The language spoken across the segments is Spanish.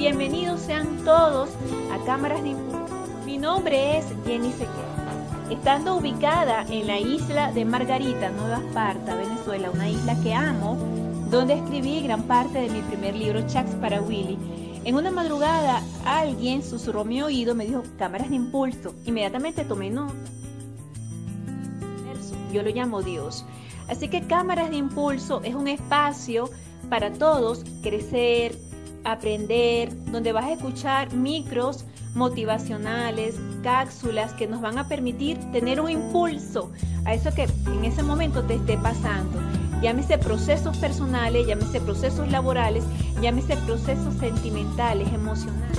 Bienvenidos sean todos a Cámaras de Impulso. Mi nombre es Jenny Sequer. Estando ubicada en la isla de Margarita, Nueva Esparta, Venezuela, una isla que amo, donde escribí gran parte de mi primer libro, Chats para Willy, en una madrugada alguien susurró mi oído, me dijo cámaras de impulso. Inmediatamente tomé nota. Yo lo llamo Dios. Así que cámaras de impulso es un espacio para todos crecer, aprender, donde vas a escuchar micros motivacionales, cápsulas que nos van a permitir tener un impulso a eso que en ese momento te esté pasando. Llámese procesos personales, llámese procesos laborales, llámese procesos sentimentales, emocionales.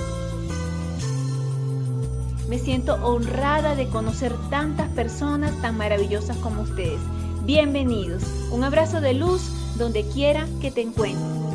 Me siento honrada de conocer tantas personas tan maravillosas como ustedes. Bienvenidos. Un abrazo de luz donde quiera que te encuentres.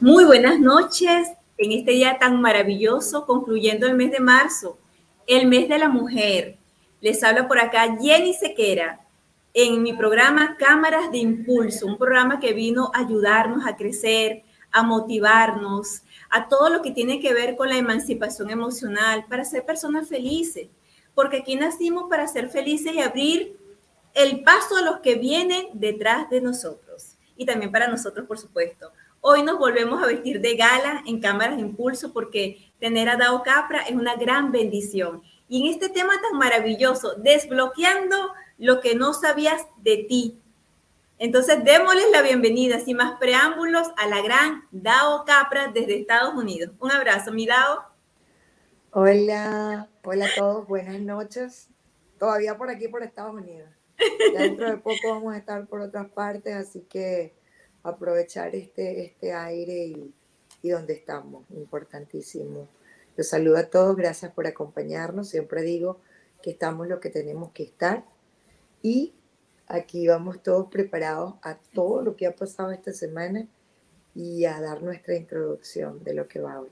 Muy buenas noches en este día tan maravilloso, concluyendo el mes de marzo, el mes de la mujer. Les habla por acá Jenny Sequera en mi programa Cámaras de Impulso, un programa que vino a ayudarnos a crecer, a motivarnos, a todo lo que tiene que ver con la emancipación emocional, para ser personas felices, porque aquí nacimos para ser felices y abrir el paso a los que vienen detrás de nosotros y también para nosotros, por supuesto. Hoy nos volvemos a vestir de gala en Cámaras de Impulso porque tener a Dao Capra es una gran bendición. Y en este tema tan maravilloso, desbloqueando lo que no sabías de ti. Entonces, démosles la bienvenida, sin más preámbulos, a la gran Dao Capra desde Estados Unidos. Un abrazo, mi Dao. Hola, hola a todos, buenas noches. Todavía por aquí, por Estados Unidos. dentro de poco vamos a estar por otras partes, así que aprovechar este, este aire y, y donde estamos, importantísimo. Los saludo a todos, gracias por acompañarnos. Siempre digo que estamos lo que tenemos que estar y aquí vamos todos preparados a todo lo que ha pasado esta semana y a dar nuestra introducción de lo que va hoy.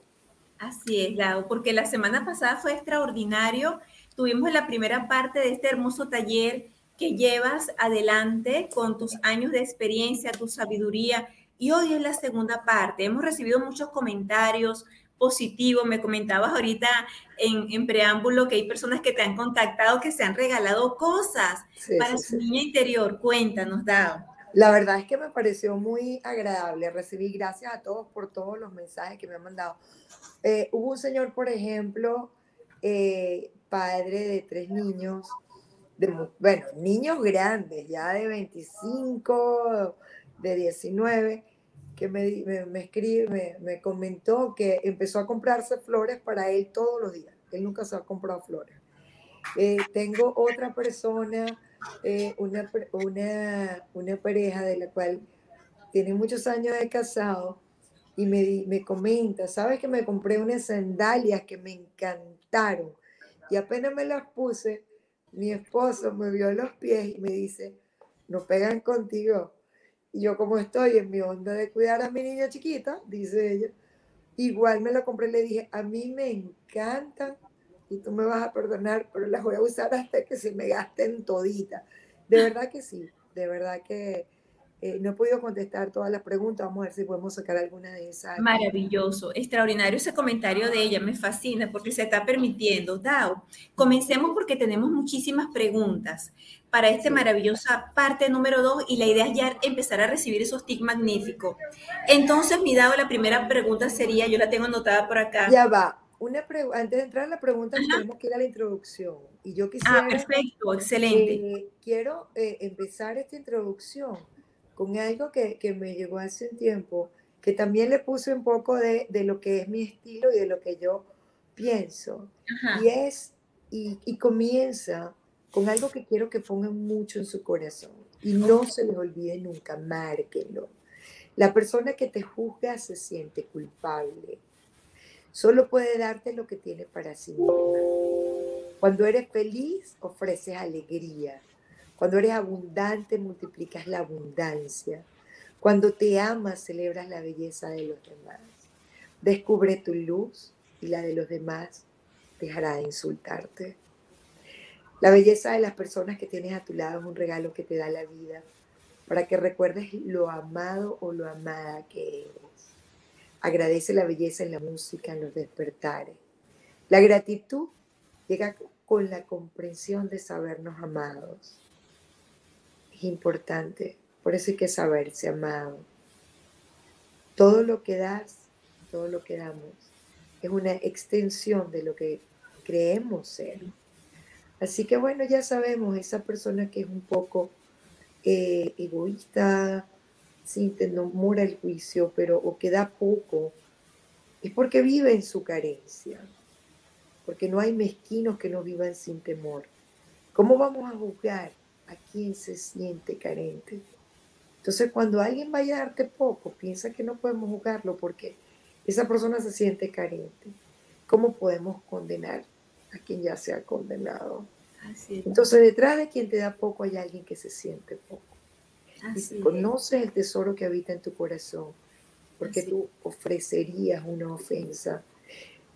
Así es, Lau, porque la semana pasada fue extraordinario. Tuvimos la primera parte de este hermoso taller que llevas adelante con tus años de experiencia, tu sabiduría. Y hoy es la segunda parte. Hemos recibido muchos comentarios positivos. Me comentabas ahorita en, preámbulo que hay personas que te han contactado, que se han regalado cosas para su niña interior. Cuéntanos, Dao. La verdad es que me pareció muy agradable. Recibí gracias a todos por todos los mensajes que me han mandado. Eh, hubo un señor, por ejemplo, eh, padre de tres niños, bueno, niños grandes, ya de 25, de 19, que me, me, escribe, me, comentó que empezó a comprarse flores para él todos los días. Él nunca se ha comprado flores. Eh, tengo otra persona, eh, una, una, una, pareja de la cual tiene muchos años de casado y me, me comenta, sabes que me compré unas sandalias que me encantaron y apenas me las puse, mi esposo me vio los pies y me dice, no pegan contigo. Y yo como estoy en mi onda de cuidar a mi niña chiquita, dice ella, igual me lo compré y le dije, a mí me encantan y tú me vas a perdonar, pero las voy a usar hasta que se me gasten todita. De verdad que sí, de verdad que eh, no he podido contestar todas las preguntas, vamos a ver si podemos sacar alguna de esas. Maravilloso, extraordinario ese comentario de ella, me fascina porque se está permitiendo. Dao, comencemos porque tenemos muchísimas preguntas para esta maravillosa parte número dos y la idea es ya empezar a recibir esos tics magníficos. Entonces, mi Dao, la primera pregunta sería, yo la tengo anotada por acá. Ya va, una antes de entrar a la pregunta, tenemos que ir a la introducción. Y yo quisiera... Ah, perfecto, excelente. quiero eh, empezar esta introducción con algo que, que, me llegó hace un tiempo, que también le puse un poco de, de, lo que es mi estilo y de lo que yo pienso. Y es y, comienza con algo que quiero que pongan mucho en su corazón y no se les olvide nunca, márquenlo. La persona que te juzga se siente culpable. Solo puede darte lo que tiene para sí misma. Cuando eres feliz, ofreces alegría. Cuando eres abundante, multiplicas la abundancia. Cuando te amas, celebras la belleza de los demás. Descubre tu luz y la de los demás dejará de insultarte. La belleza de las personas que tienes a tu lado es un regalo que te da la vida para que recuerdes lo amado o lo amada que eres. Agradece la belleza en la música, en los despertares. La gratitud llega con la comprensión de sabernos amados. Es importante, por eso hay que saberse amado. Todo lo que das, todo lo que damos, es una extensión de lo que creemos ser. Así que bueno, ya sabemos, esa persona que es un poco eh, egoísta, sin no mora el juicio, pero o que da poco, es porque vive en su carencia, porque no hay mezquinos que no vivan sin temor. ¿Cómo vamos a juzgar a quien se siente carente? Entonces, cuando alguien vaya a darte poco, piensa que no podemos juzgarlo porque esa persona se siente carente. ¿Cómo podemos condenar a quien ya se ha condenado? Entonces, detrás de quien te da poco hay alguien que se siente poco. y conoces el tesoro que habita en tu corazón, porque tú ofrecerías una ofensa.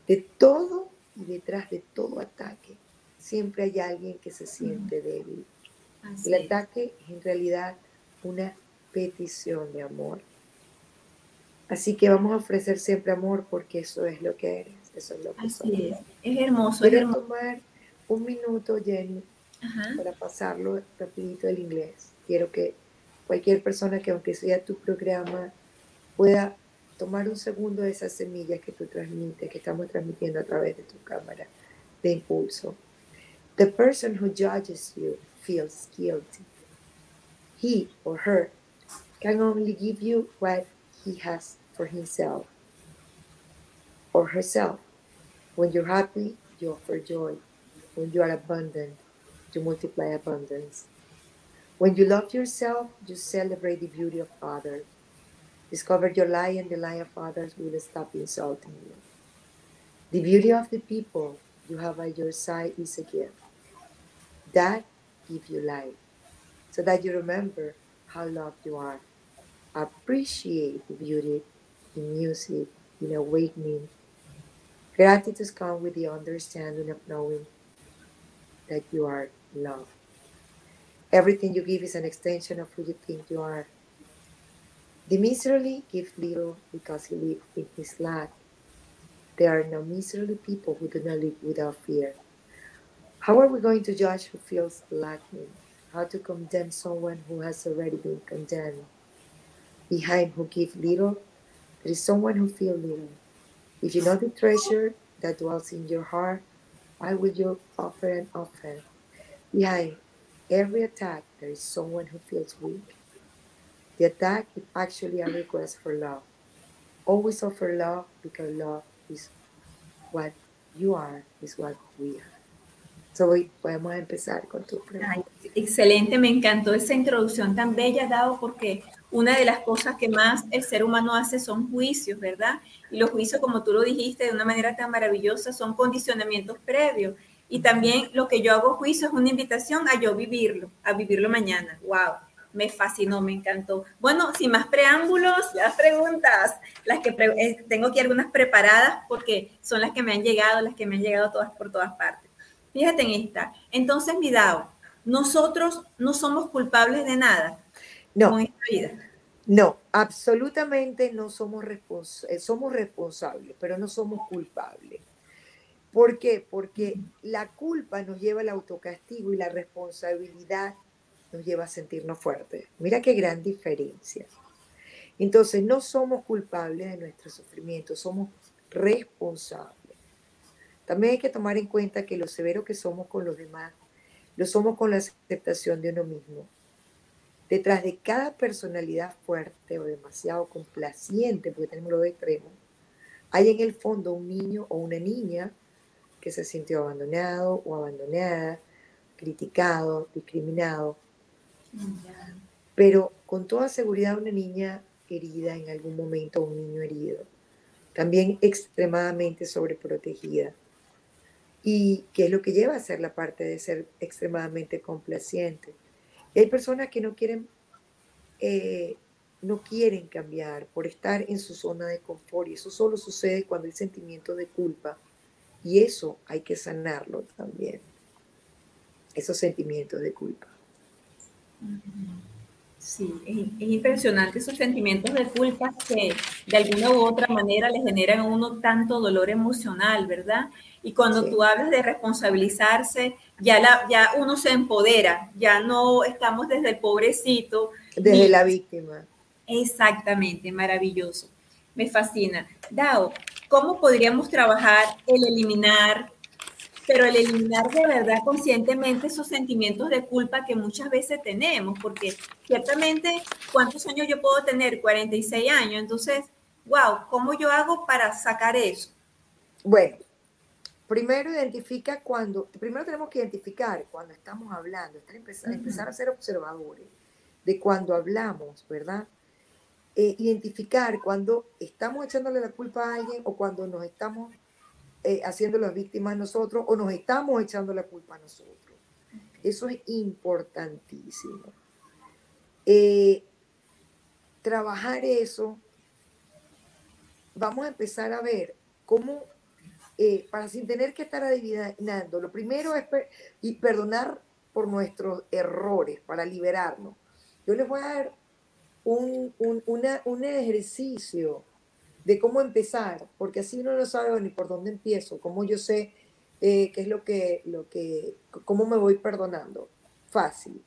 De todo y detrás de todo ataque, siempre hay alguien que se siente débil. El ataque es en realidad una petición de amor. Así que vamos a ofrecer siempre amor porque eso es lo que eres, eso es lo que Así es. es hermoso. Quiero es hermoso. tomar un minuto, Jenny, para pasarlo rapidito el inglés. Quiero que cualquier persona que aunque sea tu programa pueda tomar un segundo de esa semilla que tú transmites, que estamos transmitiendo a través de tu cámara de impulso. The person who judges you feels guilty. He or her can only give you what he has for himself or herself. When you're happy, you offer joy. When you are abundant, you multiply abundance. When you love yourself, you celebrate the beauty of others. Discover your lie, and the lie of others will stop insulting you. The beauty of the people you have at your side is a gift. That gives you life, so that you remember how loved you are appreciate the beauty in music, in awakening. Gratitude comes with the understanding of knowing that you are loved. Everything you give is an extension of who you think you are. The miserly give little because he lives in his lack. There are no miserly people who do not live without fear. How are we going to judge who feels lacking? How to condemn someone who has already been condemned? Behind who give little, there is someone who feels little. If you know the treasure that dwells in your heart, why would you offer an offer. Behind every attack, there is someone who feels weak. The attack is actually a request for love. Always offer love because love is what you are, is what we are. Hoy podemos empezar con tu pregunta. excelente, me encantó esa introducción tan bella, Dado, porque una de las cosas que más el ser humano hace son juicios, ¿verdad? Y los juicios, como tú lo dijiste de una manera tan maravillosa, son condicionamientos previos. Y también lo que yo hago juicio es una invitación a yo vivirlo, a vivirlo mañana. ¡Wow! Me fascinó, me encantó. Bueno, sin más preámbulos, las preguntas, las que eh, tengo aquí algunas preparadas porque son las que me han llegado, las que me han llegado todas por todas partes. Fíjate en esta. Entonces, mi nosotros no somos culpables de nada. No. No, absolutamente no somos, responsables, somos responsables, pero no somos culpables. ¿Por qué? Porque la culpa nos lleva al autocastigo y la responsabilidad nos lleva a sentirnos fuertes. Mira qué gran diferencia. Entonces, no somos culpables de nuestro sufrimiento, somos responsables. También hay que tomar en cuenta que lo severo que somos con los demás, lo somos con la aceptación de uno mismo. Detrás de cada personalidad fuerte o demasiado complaciente, porque tenemos los extremos, hay en el fondo un niño o una niña que se sintió abandonado o abandonada, criticado, discriminado. Pero con toda seguridad una niña herida en algún momento, un niño herido, también extremadamente sobreprotegida. Y que es lo que lleva a ser la parte de ser extremadamente complaciente. hay personas que no quieren, eh, no quieren cambiar por estar en su zona de confort y eso solo sucede cuando hay sentimiento de culpa y eso hay que sanarlo también, esos sentimientos de culpa. Sí, es, impresionante esos sentimientos de culpa que de alguna u otra manera le generan a uno tanto dolor emocional, ¿verdad? Y cuando tú hablas de responsabilizarse, ya, la, ya uno se empodera, ya no estamos desde el pobrecito. Desde la víctima. Exactamente, maravilloso. Me fascina. Dao, ¿cómo podríamos trabajar el eliminar pero el eliminar de verdad conscientemente esos sentimientos de culpa que muchas veces tenemos, porque ciertamente, ¿cuántos años yo puedo tener? 46 años, entonces, wow, ¿cómo yo hago para sacar eso? Bueno, primero identifica cuando, primero tenemos que identificar cuando estamos hablando, empezar, empezar a ser observadores de cuando hablamos, ¿verdad? Eh, identificar cuando estamos echándole la culpa a alguien o cuando nos estamos eh, haciendo las víctimas nosotros o nos estamos echando la culpa a nosotros. Eso es importantísimo. Eh, trabajar eso, vamos a empezar a ver cómo, eh, para sin tener que estar adivinando, lo primero es y perdonar por nuestros errores, para liberarnos. Yo les voy a dar un, un, un ejercicio de cómo empezar, porque así uno no sabe ni por dónde empiezo, cómo yo sé eh, qué es lo que, lo que, cómo me voy perdonando. Fácil.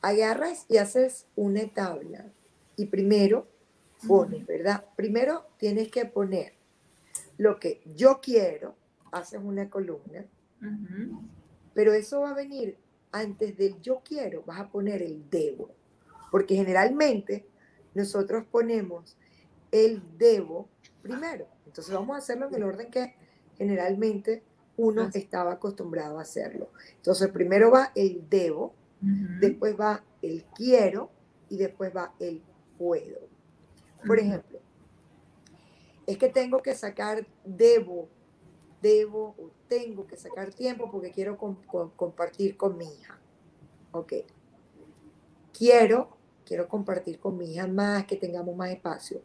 Agarras y haces una tabla y primero pones, ¿verdad? Primero tienes que poner lo que yo quiero, haces una columna, pero eso va a venir antes del yo quiero, vas a poner el debo, porque generalmente nosotros ponemos el debo primero. Entonces vamos a hacerlo en el orden que generalmente uno estaba acostumbrado a hacerlo. Entonces primero va el debo, después va el quiero y después va el puedo. Por ejemplo, es que tengo que sacar, debo, debo o tengo que sacar tiempo porque quiero compartir con mi hija. Ok. Quiero, quiero compartir con mi hija más, que tengamos más espacio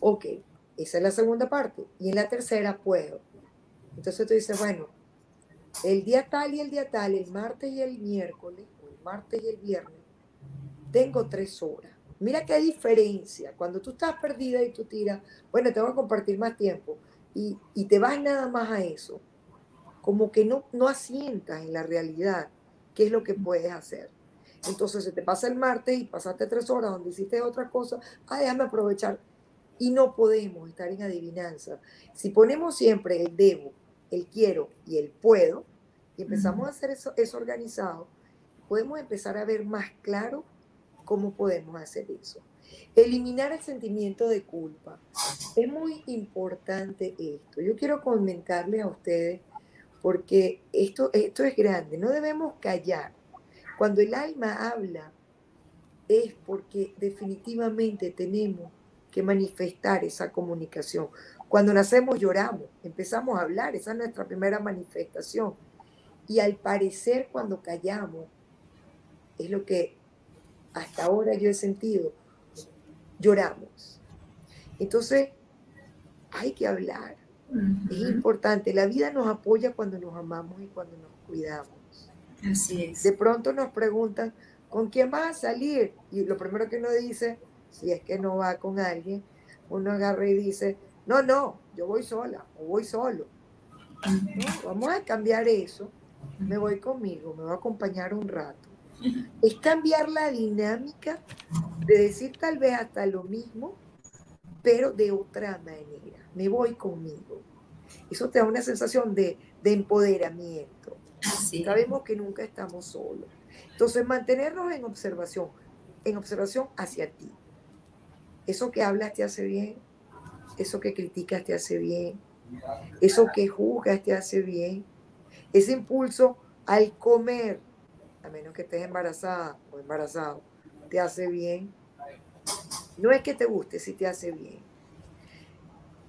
Ok, esa es la segunda parte. Y en la tercera puedo. Entonces tú dices, bueno, el día tal y el día tal, el martes y el miércoles, o el martes y el viernes, tengo tres horas. Mira qué diferencia. Cuando tú estás perdida y tú tiras, bueno, tengo que compartir más tiempo, y, y te vas nada más a eso, como que no, no asientas en la realidad qué es lo que puedes hacer. Entonces se te pasa el martes y pasaste tres horas donde hiciste otra cosa, ah, déjame aprovechar y no podemos estar en adivinanza. Si ponemos siempre el debo, el quiero y el puedo, y empezamos a hacer eso, eso organizado, podemos empezar a ver más claro cómo podemos hacer eso. Eliminar el sentimiento de culpa. Es muy importante esto. Yo quiero comentarles a ustedes, porque esto, esto es grande, no debemos callar. Cuando el alma habla, es porque definitivamente tenemos que manifestar esa comunicación. Cuando nacemos lloramos, empezamos a hablar, esa es nuestra primera manifestación. Y al parecer cuando callamos, es lo que hasta ahora yo he sentido, lloramos. Entonces, hay que hablar. Es importante. La vida nos apoya cuando nos amamos y cuando nos cuidamos. Así es. De pronto nos preguntan, ¿con quién vas a salir? Y lo primero que uno dice, si es que no va con alguien, uno agarra y dice, no, no, yo voy sola o voy solo. vamos a cambiar eso, me voy conmigo, me voy a acompañar un rato. Es cambiar la dinámica de decir tal vez hasta lo mismo, pero de otra manera. Me voy conmigo. Eso te da una sensación de, empoderamiento. Sabemos que nunca estamos solos. Entonces, mantenernos en observación, en observación hacia ti. Eso que hablas te hace bien, eso que criticas te hace bien, Eso que juzgas te hace bien. Ese impulso al comer, a menos que estés embarazada o embarazado, te hace bien. No es que te guste, si te hace bien.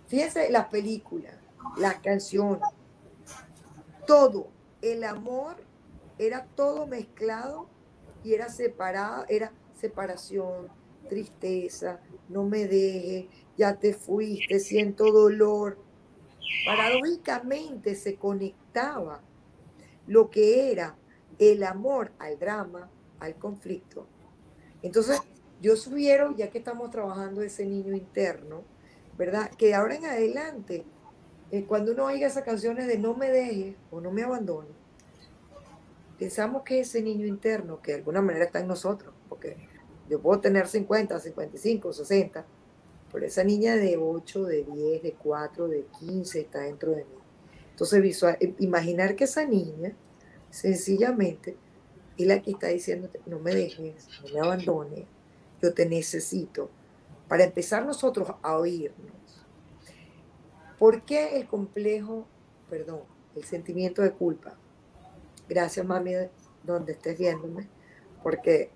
Fíjense las películas, las canciones, todo. El amor era todo mezclado y era separado, era separación, tristeza, no me deje, ya te fuiste, siento dolor. Paradójicamente se conectaba lo que era el amor al drama, al conflicto. Entonces, yo sugiero, ya que estamos trabajando ese niño interno, ¿verdad? Que ahora en adelante, eh, cuando uno oiga esas canciones de no me deje o no me abandone, pensamos que ese niño interno, que de alguna manera está en nosotros, yo puedo tener 50, 55, 60, pero esa niña de 8, de 10, de 4, de 15 está dentro de mí. Entonces, visual, eh, imaginar que esa niña, sencillamente, es la que está diciendo, no me dejes, no me abandones, yo te necesito, para empezar nosotros a oírnos. ¿Por qué el complejo, perdón, el sentimiento de culpa? Gracias, mami, donde estés viéndome, porque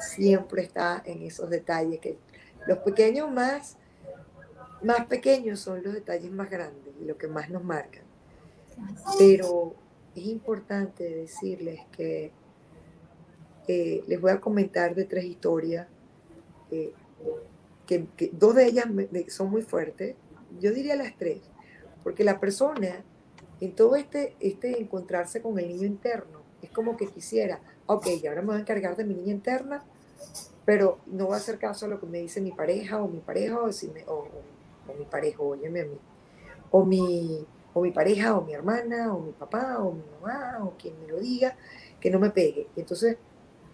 siempre está en esos detalles que los pequeños más, más pequeños son los detalles más grandes y lo que más nos marcan. Pero es importante decirles que eh, les voy a comentar de tres historias, eh, que, dos de ellas son muy fuertes, yo diría las tres, porque la persona en todo este, este encontrarse con el niño interno, es como que quisiera, ok, ahora me voy a encargar de mi niña interna, pero no voy a hacer caso a lo que me dice mi pareja o mi pareja o, mi pareja, óyeme a mí, o mi, o mi pareja o mi hermana o mi papá o mi mamá o quien me lo diga, que no me pegue. Y entonces,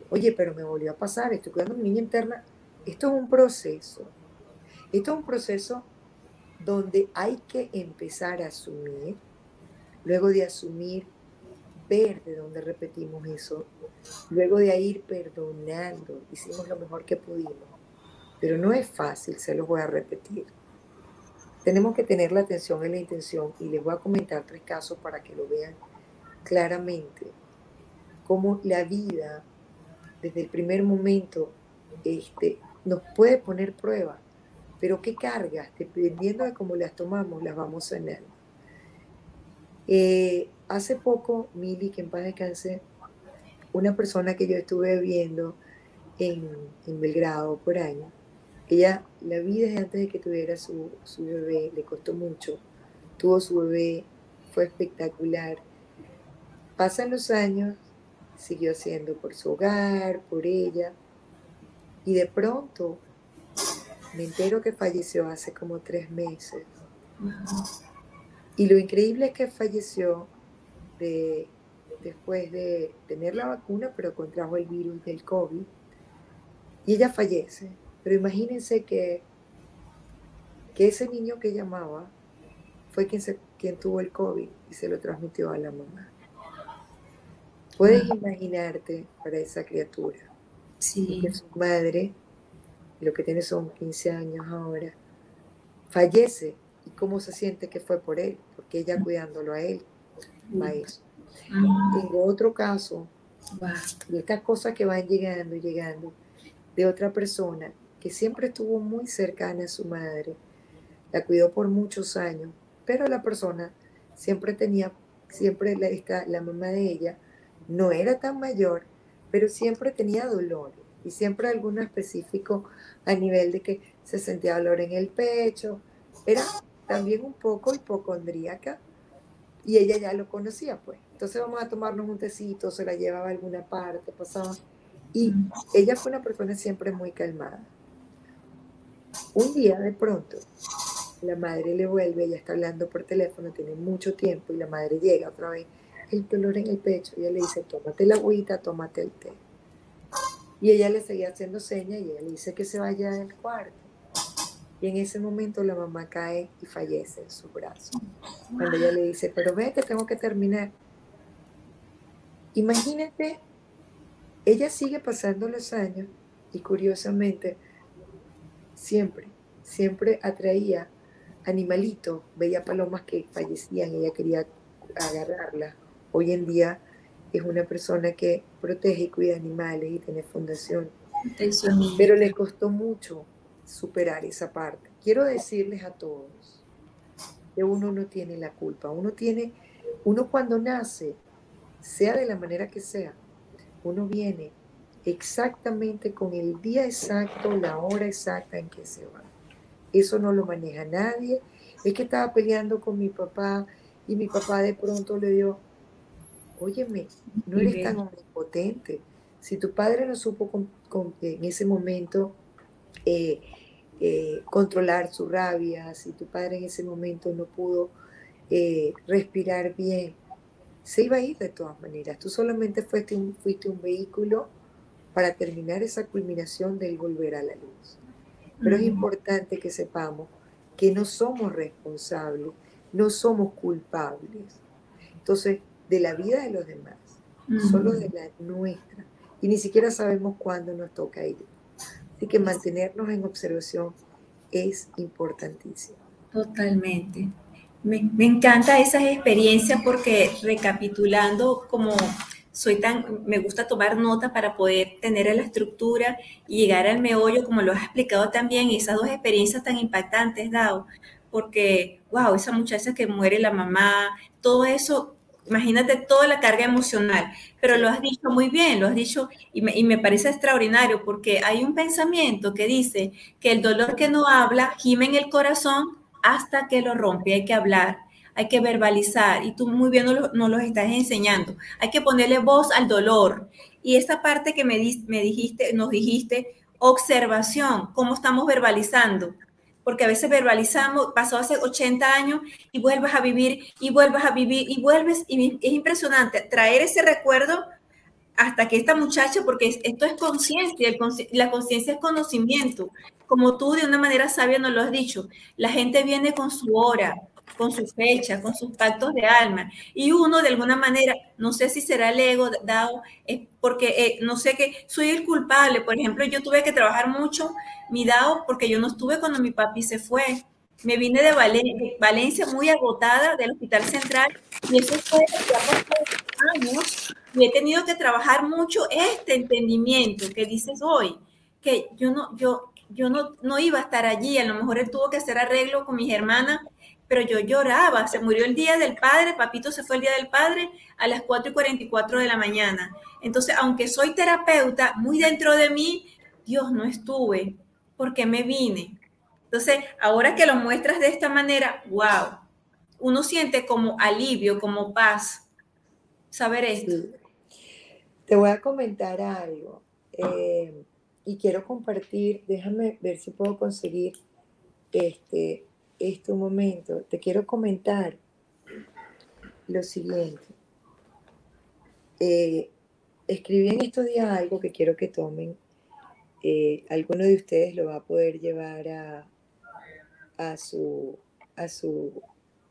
oye, pero me volvió a pasar, estoy cuidando a mi niña interna. Esto es un proceso. Esto es un proceso donde hay que empezar a asumir, luego de asumir, ver de dónde repetimos eso, luego de ir perdonando, hicimos lo mejor que pudimos. Pero no es fácil, se los voy a repetir. Tenemos que tener la atención en la intención y les voy a comentar tres casos para que lo vean claramente. Cómo la vida, desde el primer momento, este, nos puede poner prueba, pero qué cargas, dependiendo de cómo las tomamos, las vamos sanando. Eh, hace poco, Mili, que en paz descanse, una persona que yo estuve viendo en, Belgrado por año, ella la vi desde antes de que tuviera su, su bebé, le costó mucho, tuvo su bebé, fue espectacular. Pasan los años, siguió haciendo por su hogar, por ella, y de pronto me entero que falleció hace como tres meses. Y lo increíble es que falleció de, después de tener la vacuna, pero contrajo el virus del COVID. Y ella fallece. Pero imagínense que, que ese niño que llamaba fue quien, se, quien tuvo el COVID y se lo transmitió a la mamá. Puedes imaginarte para esa criatura. Sí. Que su madre, lo que tiene son 15 años ahora, fallece y cómo se siente que fue por él, porque ella cuidándolo a él, va eso. Tengo otro caso de estas cosas que van llegando y llegando de otra persona que siempre estuvo muy cercana a su madre, la cuidó por muchos años, pero la persona siempre tenía, siempre la, la mamá de ella no era tan mayor, pero siempre tenía dolor y siempre alguno específico a nivel de que se sentía dolor en el pecho, era también un poco hipocondríaca y ella ya lo conocía, pues. Entonces vamos a tomarnos un tecito, se la llevaba a alguna parte, pasaba. Y ella fue una persona siempre muy calmada. Un día de pronto, la madre le vuelve, ella está hablando por teléfono, tiene mucho tiempo, y la madre llega otra vez, el dolor en el pecho, y ella le dice, tómate la agüita, tómate el té. Y ella le seguía haciendo señas y ella le dice que se vaya del cuarto. Y en ese momento la mamá cae y fallece en su brazo. Cuando ella le dice, pero ve que tengo que terminar. Imagínate, ella sigue pasando los años y curiosamente siempre, siempre atraía animalitos, veía palomas que fallecían, ella quería agarrarlas. Hoy en día es una persona que protege y cuida animales y tiene fundación. Pero le costó mucho superar esa parte. Quiero decirles a todos que uno no tiene la culpa, uno tiene, uno cuando nace, sea de la manera que sea, uno viene exactamente con el día exacto, la hora exacta en que se va. Eso no lo maneja nadie. Es que estaba peleando con mi papá y mi papá de pronto le dio, óyeme, no eres tan omnipotente. Si tu padre no supo en ese momento eh, eh, controlar su rabia, si tu padre en ese momento no pudo eh, respirar bien, se iba a ir de todas maneras. Tú solamente fuiste un, fuiste un vehículo para terminar esa culminación del volver a la luz. Pero es importante que sepamos que no somos responsables, no somos culpables. Entonces, de la vida de los demás, solo de la nuestra. Y ni siquiera sabemos cuándo nos toca ir. Así que mantenernos en observación es importantísimo. Totalmente. Me, me encanta esas experiencias porque recapitulando como soy tan, me gusta tomar nota para poder tener la estructura y llegar al meollo, como lo has explicado también, esas dos experiencias tan impactantes, Dao, porque, wow, esa muchacha que muere la mamá, todo eso, imagínate toda la carga emocional, pero lo has dicho muy bien, lo has dicho y me, y me parece extraordinario porque hay un pensamiento que dice que el dolor que no habla gime en el corazón hasta que lo rompe, hay que hablar hay que verbalizar y tú muy bien nos, lo, los estás enseñando. Hay que ponerle voz al dolor. Y esta parte que me, me dijiste, nos dijiste, observación, cómo estamos verbalizando. Porque a veces verbalizamos, pasó hace 80 años y vuelves a vivir y vuelves a vivir y vuelves. Y es impresionante traer ese recuerdo hasta que esta muchacha, porque esto es conciencia, la conciencia es conocimiento, como tú de una manera sabia nos lo has dicho, la gente viene con su hora, con su fecha, con sus pactos de alma. Y uno, de alguna manera, no sé si será el ego dado, porque eh, no sé que soy el culpable. Por ejemplo, yo tuve que trabajar mucho mi DAO porque yo no estuve cuando mi papi se fue. Me vine de, Valencia muy agotada del Hospital Central y eso fue ya años y he tenido que trabajar mucho este entendimiento que dices hoy, que yo no, yo, yo no, no iba a estar allí, a lo mejor él tuvo que hacer arreglo con mis hermanas pero yo lloraba, se murió el día del padre, papito se fue el día del padre a las 4 y 44 de la mañana. Entonces, aunque soy terapeuta, muy dentro de mí, Dios, no estuve, porque me vine. Entonces, ahora que lo muestras de esta manera, wow, uno siente como alivio, como paz, saber esto. Te voy a comentar algo eh, y quiero compartir, déjame ver si puedo conseguir este, este momento, te quiero comentar lo siguiente. Eh, escribí en estos días algo que quiero que tomen. Eh, alguno de ustedes lo va a poder llevar a, a, su, a su,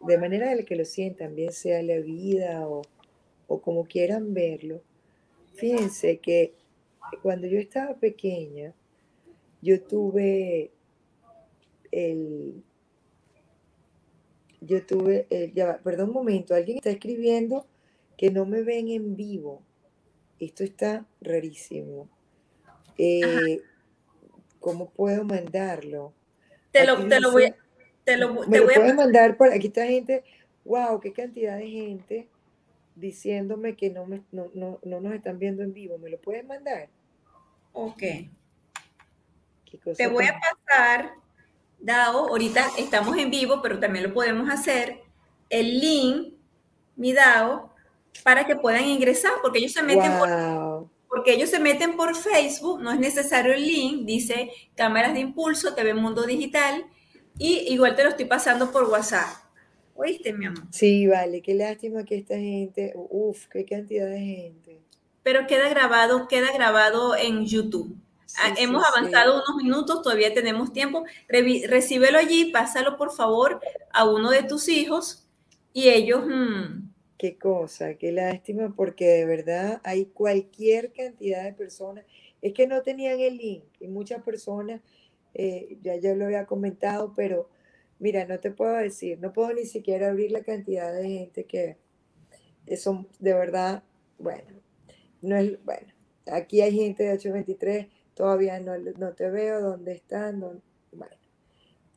de manera de que lo sientan, bien sea la vida o, o como quieran verlo. Fíjense que cuando yo estaba pequeña, yo tuve el, yo tuve, eh, ya perdón un momento, alguien está escribiendo que no me ven en vivo. Esto está rarísimo. Eh, ¿Cómo puedo mandarlo? Te lo, te lo voy, te lo, me lo puedes mandar por aquí está gente, wow, qué cantidad de gente diciéndome que no, me, no, no, no nos están viendo en vivo. ¿Me lo puedes mandar? Ok. Te voy a pasar Dao, ahorita estamos en vivo, pero también lo podemos hacer, el link, mi Dao, para que puedan ingresar, porque ellos se meten por porque ellos se meten por Facebook, no es necesario el link, dice cámaras de impulso, TV Mundo Digital, y igual te lo estoy pasando por WhatsApp. ¿Oíste, mi amor? Sí, vale, qué lástima que esta gente, uff, qué cantidad de gente. Pero queda grabado, queda grabado en YouTube. Ah, hemos avanzado unos minutos, todavía tenemos tiempo. recíbelo allí, pásalo por favor a uno de tus hijos y ellos... Mm, qué cosa, qué lástima, porque de verdad hay cualquier cantidad de personas. Es que no tenían el link y muchas personas, eh, ya yo lo había comentado, pero Mira, no te puedo decir, no puedo ni siquiera abrir la cantidad de gente que son de verdad, bueno, no es, bueno, aquí hay gente de 823, todavía no, no te veo, ¿dónde están? bueno,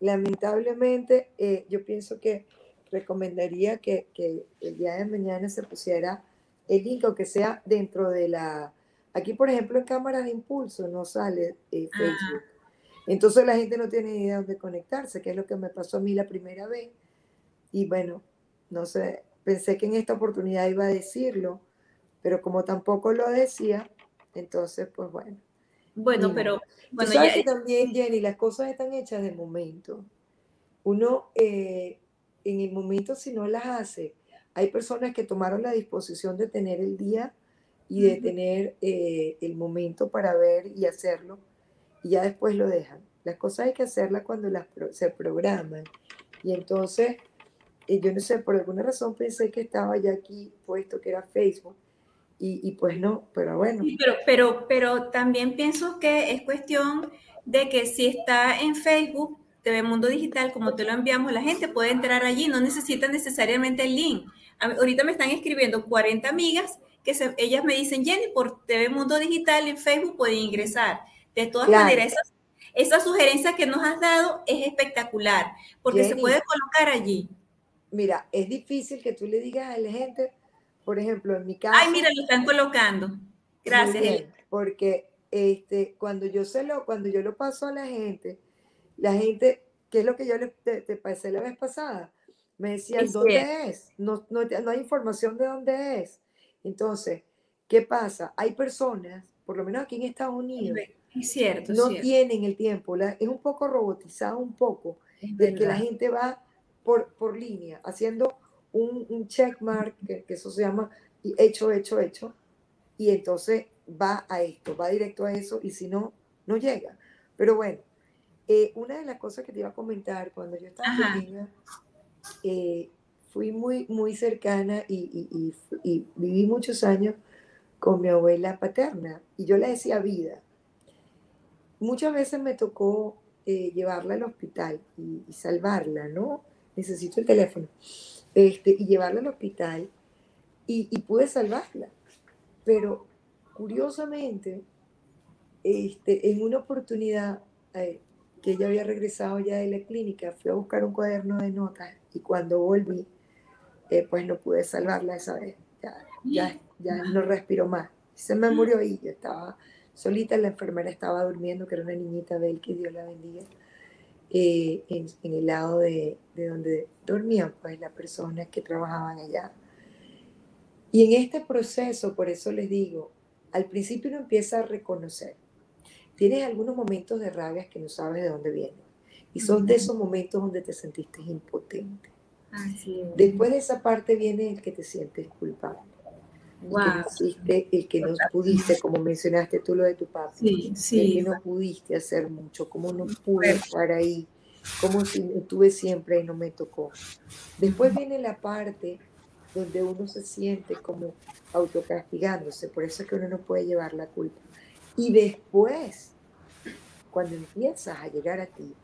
lamentablemente eh, yo pienso que recomendaría que, que, el día de mañana se pusiera el link, aunque sea dentro de la, aquí por ejemplo en cámaras de impulso no sale eh, Facebook. Entonces la gente no tiene idea de dónde conectarse, que es lo que me pasó a mí la primera vez. Y bueno, no sé, pensé que en esta oportunidad iba a decirlo, pero como tampoco lo decía, entonces pues bueno. Bueno, pero bueno, sabes que también, Jenny, las cosas están hechas de momento. Uno, eh, en el momento, si no las hace, hay personas que tomaron la disposición de tener el día y de tener eh, el momento para ver y hacerlo y ya después lo dejan. Las cosas hay que hacerlas cuando las se programan. Y entonces, eh, yo no sé, por alguna razón pensé que estaba ya aquí puesto que era Facebook. Y, y pues no, pero bueno. pero, pero, pero también pienso que es cuestión de que si está en Facebook, TV Mundo Digital, como te lo enviamos, la gente puede entrar allí, no necesita necesariamente el link. ahorita me están escribiendo 40 amigas que ellas me dicen, Jenny, por TV Mundo Digital en Facebook pueden ingresar. De todas maneras, esa, sugerencia que nos has dado es espectacular, porque se puede colocar allí. Mira, es difícil que tú le digas a la gente, por ejemplo, en mi caso. Ay, mira, lo están colocando. Gracias. porque este, cuando yo se lo, cuando yo lo paso a la gente, la gente, ¿qué es lo que yo le, te, pasé la vez pasada? Me decían, ¿dónde es? No, no, no hay información de dónde es. Entonces, ¿qué pasa? Hay personas, por lo menos aquí en Estados Unidos, es cierto, no tienen el tiempo, es un poco robotizado, un poco, de que la gente va por, por línea, haciendo un, un check mark, que, eso se llama hecho, hecho, hecho, y entonces va a esto, va directo a eso, y si no, no llega. Pero bueno, eh, una de las cosas que te iba a comentar, cuando yo estaba pequeña, eh, fui muy, muy cercana y, y, y, viví muchos años con mi abuela paterna, y yo le decía vida muchas veces me tocó eh, llevarla al hospital y, salvarla, ¿no? Necesito el teléfono. Este, y llevarla al hospital y, pude salvarla. Pero curiosamente, este, en una oportunidad eh, que ella había regresado ya de la clínica, fui a buscar un cuaderno de notas y cuando volví, eh, pues no pude salvarla esa vez. Ya, ya, ya no respiró más. Se me murió y yo estaba solita, la enfermera estaba durmiendo, que era una niñita de él, que Dios la bendiga, eh, en, el lado de, donde dormían pues las personas que trabajaban allá. Y en este proceso, por eso les digo, al principio uno empieza a reconocer. Tienes algunos momentos de rabia que no sabes de dónde vienen. Y son de esos momentos donde te sentiste impotente. Después de esa parte viene el que te sientes culpable. Wow. el que no pudiste, como mencionaste tú lo de tu papá, sí, sí. que no pudiste hacer mucho, como no pude estar ahí, como si estuve siempre y no me tocó. Después viene la parte donde uno se siente como autocastigándose, por eso es que uno no puede llevar la culpa. Y después, cuando empiezas a llegar a ti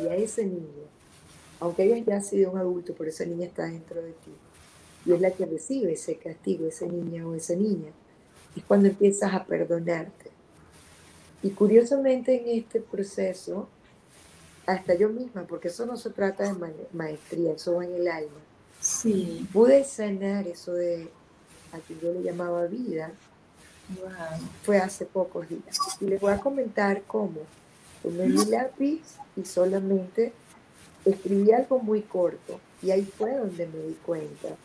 y a ese niño, aunque haya ya sido un adulto, pero esa niña está dentro de ti, y es la que recibe ese castigo, esa niña o esa niña, es cuando empiezas a perdonarte. Y curiosamente en este proceso, hasta yo misma, porque eso no se trata de maestría, eso va en el alma, sí. pude sanar eso de a que yo le llamaba vida, fue hace pocos días. Y les voy a comentar cómo tomé mi lápiz y solamente escribí algo muy corto. Y ahí fue donde me di cuenta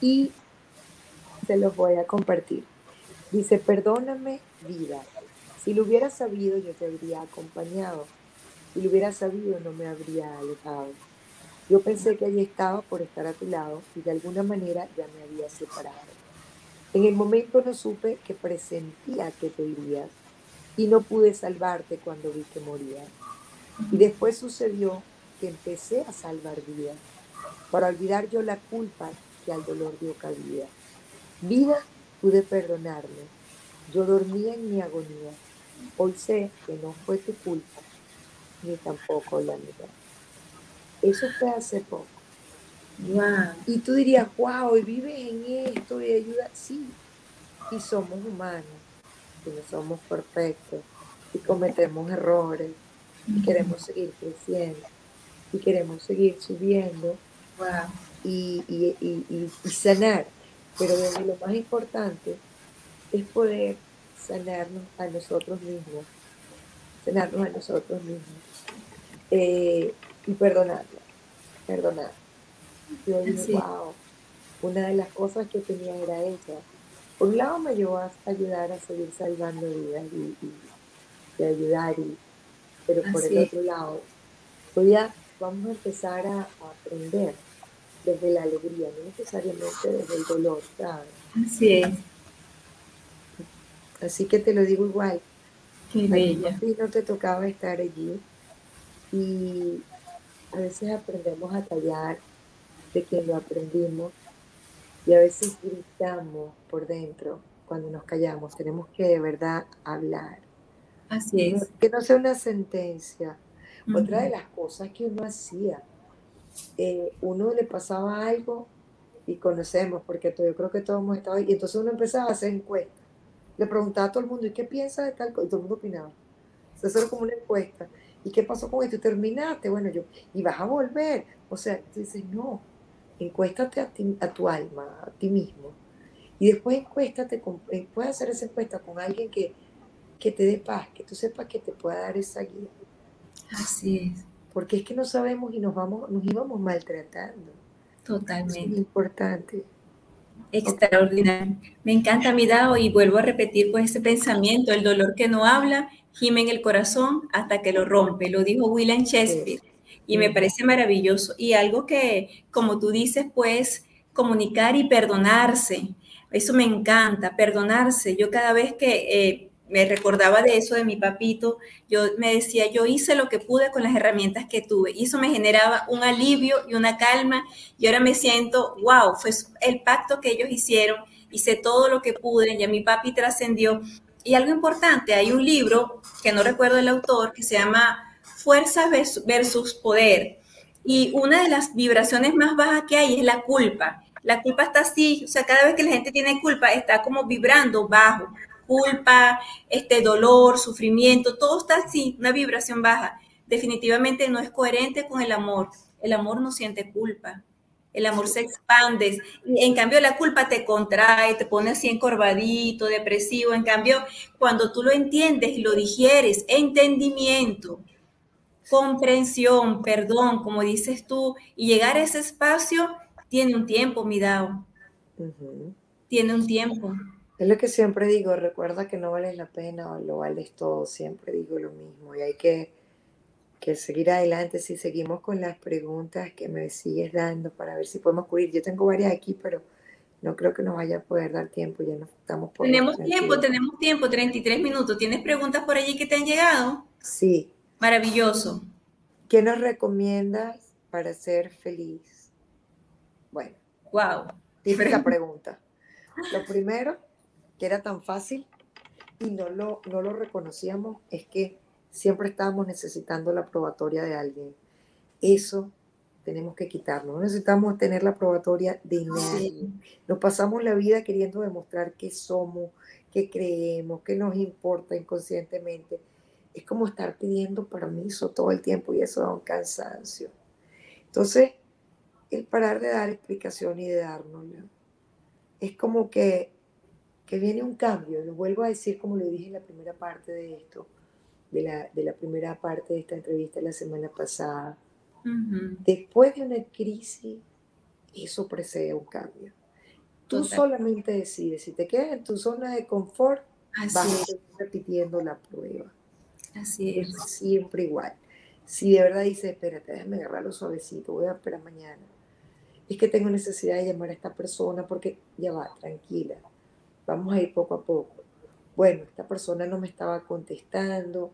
y se los voy a compartir. Dice, perdóname vida. Si lo hubiera sabido, yo te habría acompañado. Si lo hubiera sabido, no me habría alejado. Yo pensé que allí estaba por estar a tu lado y de alguna manera ya me había separado. En el momento no supe que presentía que te irías y no pude salvarte cuando vi que morías. Y después sucedió que empecé a salvar vidas para olvidar yo la culpa al dolor dio cabida. Vida pude perdonarme. Yo dormía en mi agonía. Hoy sé que no fue tu culpa, ni tampoco la mía. Eso fue hace poco. Y tú dirías, wow, y vives en esto y ayuda. Sí, y somos humanos, y no somos perfectos, y cometemos errores, y queremos seguir creciendo, y queremos seguir subiendo, y, y, sanar. Pero lo más importante es poder sanarnos a nosotros mismos, sanarnos a nosotros mismos, eh, y perdonarnos, perdonar. Yo wow, una de las cosas que tenía era esa. Por un lado me llevó a ayudar a seguir salvando vidas y, ayudar, pero por el otro lado, hoy ya vamos a empezar a, aprender desde la alegría, no necesariamente desde el dolor, ¿sabes? Así es. Así que te lo digo igual. Qué bella. A ti no te tocaba estar allí y a veces aprendemos a tallar de quien lo aprendimos y a veces gritamos por dentro cuando nos callamos. Tenemos que de verdad hablar. Así es. Que no sea una sentencia. Otra de las cosas que uno hacía, eh, uno le pasaba algo y conocemos, porque yo creo que todos hemos estado ahí, y entonces uno empezaba a hacer encuestas. Le preguntaba a todo el mundo, ¿y qué piensa de tal cosa? Y todo el mundo opinaba. Eso era como una encuesta. ¿Y qué pasó con esto? ¿Terminaste? Bueno, yo, y vas a volver. O sea, tú dices, no, encuéstate a, a tu alma, a ti mismo. Y después encuéstate, con, eh, puedes hacer esa encuesta con alguien que, que te dé paz, que tú sepas que te pueda dar esa guía. Así es. Porque es que no sabemos y nos vamos, nos íbamos maltratando. Totalmente. es importante. Extraordinario. Me encanta mi dado y vuelvo a repetir pues ese pensamiento, el dolor que no habla, gime en el corazón hasta que lo rompe. Lo dijo William Shakespeare y me parece maravilloso. Y algo que, como tú dices, pues comunicar y perdonarse. Eso me encanta, perdonarse. Yo cada vez que eh, me recordaba de eso de mi papito, yo me decía, yo hice lo que pude con las herramientas que tuve. Y eso me generaba un alivio y una calma. Y ahora me siento, wow, fue el pacto que ellos hicieron. Hice todo lo que pude, ya mi papi trascendió. Y algo importante, hay un libro que no recuerdo el autor, que se llama fuerza versus poder. Y una de las vibraciones más bajas que hay es la culpa. La culpa está así, o sea, cada vez que la gente tiene culpa está como vibrando bajo. Culpa, este dolor, sufrimiento, todo está así, una vibración baja. Definitivamente no es coherente con el amor. El amor no siente culpa. El amor se expande. En cambio, la culpa te contrae, te pone así encorvadito, depresivo. En cambio, cuando tú lo entiendes y lo digieres, entendimiento, comprensión, perdón, como dices tú, y llegar a ese espacio tiene un tiempo, mi Dao. Tiene un tiempo. Es lo que siempre digo, recuerda que no vales la pena o lo vales todo, siempre digo lo mismo y hay que, que seguir adelante si seguimos con las preguntas que me sigues dando para ver si podemos cubrir. Yo tengo varias aquí, pero no creo que nos vaya a poder dar tiempo, ya no estamos por Tenemos tiempo, tenemos tiempo, 33 minutos. ¿Tienes preguntas por allí que te han llegado? Sí, Maravilloso. ¿Qué nos recomiendas para ser feliz? Bueno. Wow. Típica pregunta. Lo primero, que era tan fácil y no lo, no lo reconocíamos, es que siempre estábamos necesitando la probatoria de alguien. Eso tenemos que quitarlo. No necesitamos tener la probatoria de nadie. Nos pasamos la vida queriendo demostrar que somos, que creemos, que nos importa inconscientemente es como estar pidiendo permiso todo el tiempo y eso da un cansancio. Entonces, el parar de dar explicación y de dárnosla, es como que, que viene un cambio. Lo vuelvo a decir como lo dije en la primera parte de esto, de la, de la primera parte de esta entrevista la semana pasada. Después de una crisis, eso precede un cambio. Tú solamente decides, si te quedas en tu zona de confort, vas a seguir repitiendo la prueba. Así es. Siempre igual. Si de verdad dice, espérate, déjame agarrarlo suavecito, voy a esperar mañana. Es que tengo necesidad de llamar a esta persona porque ya va, tranquila. Vamos a ir poco a poco. Bueno, esta persona no me estaba contestando.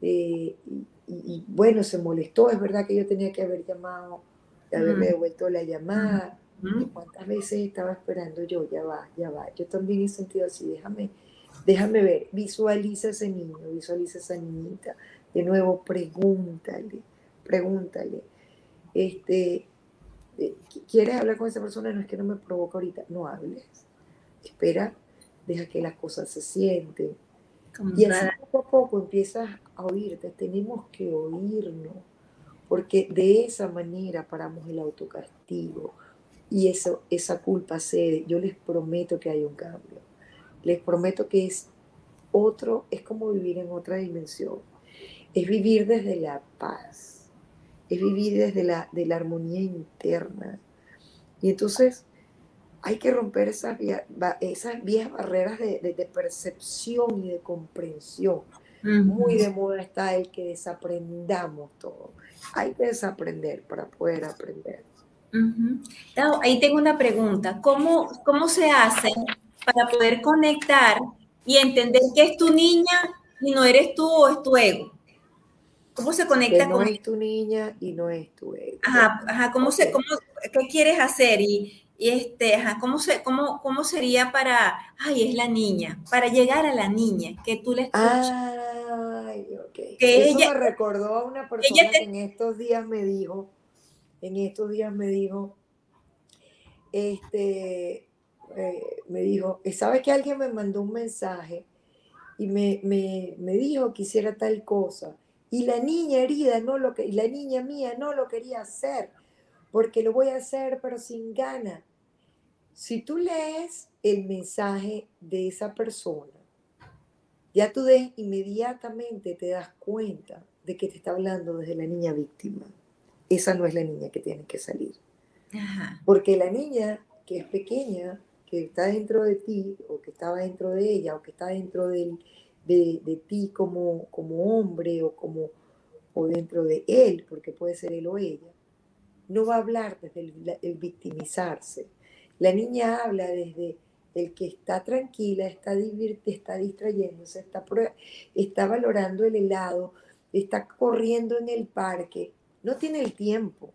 Eh, y, bueno, se molestó. Es verdad que yo tenía que haber llamado, de haberme devuelto la llamada. ¿Cuántas veces estaba esperando yo? Ya va, ya va. Yo también he sentido así. Déjame Déjame ver, visualiza ese niño, visualiza esa niñita. De nuevo, pregúntale, pregúntale. este, eh, ¿quieres hablar con esa persona? No es que no me provoca ahorita, no hables. Espera, deja que las cosas se sienten. y así poco a poco empiezas a oírte, tenemos que oírnos, porque de esa manera paramos el autocastigo y eso, esa culpa cede. Yo les prometo que hay un cambio. Les prometo que es otro, es como vivir en otra dimensión. Es vivir desde la paz, es vivir desde la, de la armonía interna. Y entonces hay que romper esas, esas viejas barreras de, percepción y de comprensión. Muy de moda está el que desaprendamos todo. Hay que desaprender para poder aprender. ahí tengo una pregunta. ¿Cómo, ¿Cómo se hace para poder conectar y entender que es tu niña y no eres tú o es tu ego? ¿Cómo se conecta que no es tu niña y no es tu ego. Ajá, ajá ¿cómo se, cómo, ¿qué quieres hacer? Y, y este, ajá, ¿cómo, se, cómo, ¿cómo sería para, ay, es la niña, para llegar a la niña, que tú le escuchas? Ay, ok. Que Eso ella, me recordó a una persona que en estos días me dijo, en estos días me dijo, este, eh, me dijo, ¿sabes que alguien me mandó un mensaje y me, me, me dijo que hiciera tal cosa? Y la niña herida no lo que, la niña mía no lo quería hacer, porque lo voy a hacer pero sin gana. Si tú lees el mensaje de esa persona, ya tú de inmediatamente te das cuenta de que te está hablando desde la niña víctima. Esa no es la niña que tiene que salir. Porque la niña que es pequeña, que está dentro de ti, o que estaba dentro de ella, o que está dentro de, de, ti como, como hombre, o, como, o dentro de él, porque puede ser él o ella, no va a hablar desde el victimizarse la niña habla desde el que está tranquila, está, está distrayéndose, está, está valorando el helado, está corriendo en el parque, no tiene el tiempo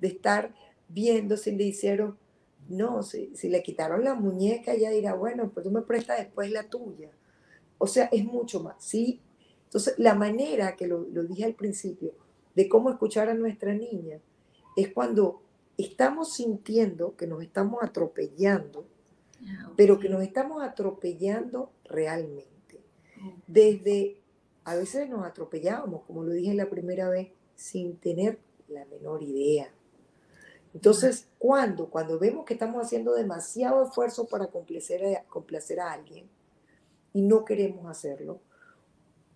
de estar viendo si le hicieron, no, si, si le quitaron la muñeca, ella dirá, bueno, pues tú me prestas después la tuya. O sea, es mucho más, ¿sí? Entonces, la manera que lo, lo dije al principio, de cómo escuchar a nuestra niña, es cuando estamos sintiendo que nos estamos atropellando, ah, pero que nos estamos atropellando realmente. Desde, a veces nos atropellábamos, como lo dije la primera vez, sin tener la menor idea. Entonces, ¿cuándo? Cuando vemos que estamos haciendo demasiado esfuerzo para complacer a, complacer a alguien y no queremos hacerlo,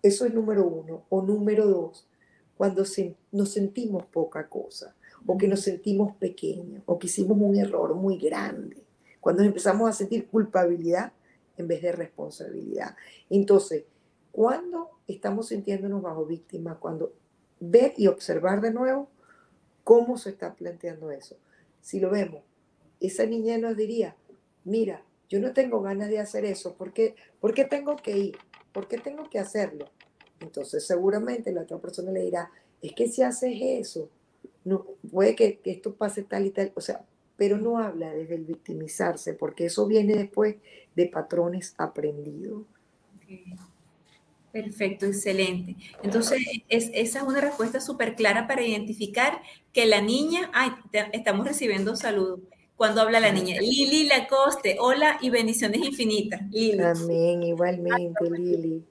eso es número uno. O número dos, cuando nos sentimos poca cosa o que nos sentimos pequeños, o que hicimos un error muy grande, cuando empezamos a sentir culpabilidad en vez de responsabilidad. Entonces, cuando estamos sintiéndonos bajo víctima, cuando ver y observar de nuevo cómo se está planteando eso. Si lo vemos, esa niña nos diría, mira, yo no tengo ganas de hacer eso, ¿por qué, ¿por qué tengo que ir? ¿Por qué tengo que hacerlo? Entonces seguramente la otra persona le dirá, es que si haces eso, no, puede que, esto pase tal y tal, o sea, pero no habla desde el victimizarse, porque eso viene después de patrones aprendidos. Perfecto, excelente. Entonces, es, esa es una respuesta súper clara para identificar que la niña, ay, estamos recibiendo saludos. Cuando habla la niña, Lili Lacoste, hola y bendiciones infinitas. Lili. Amén, igualmente, Lili.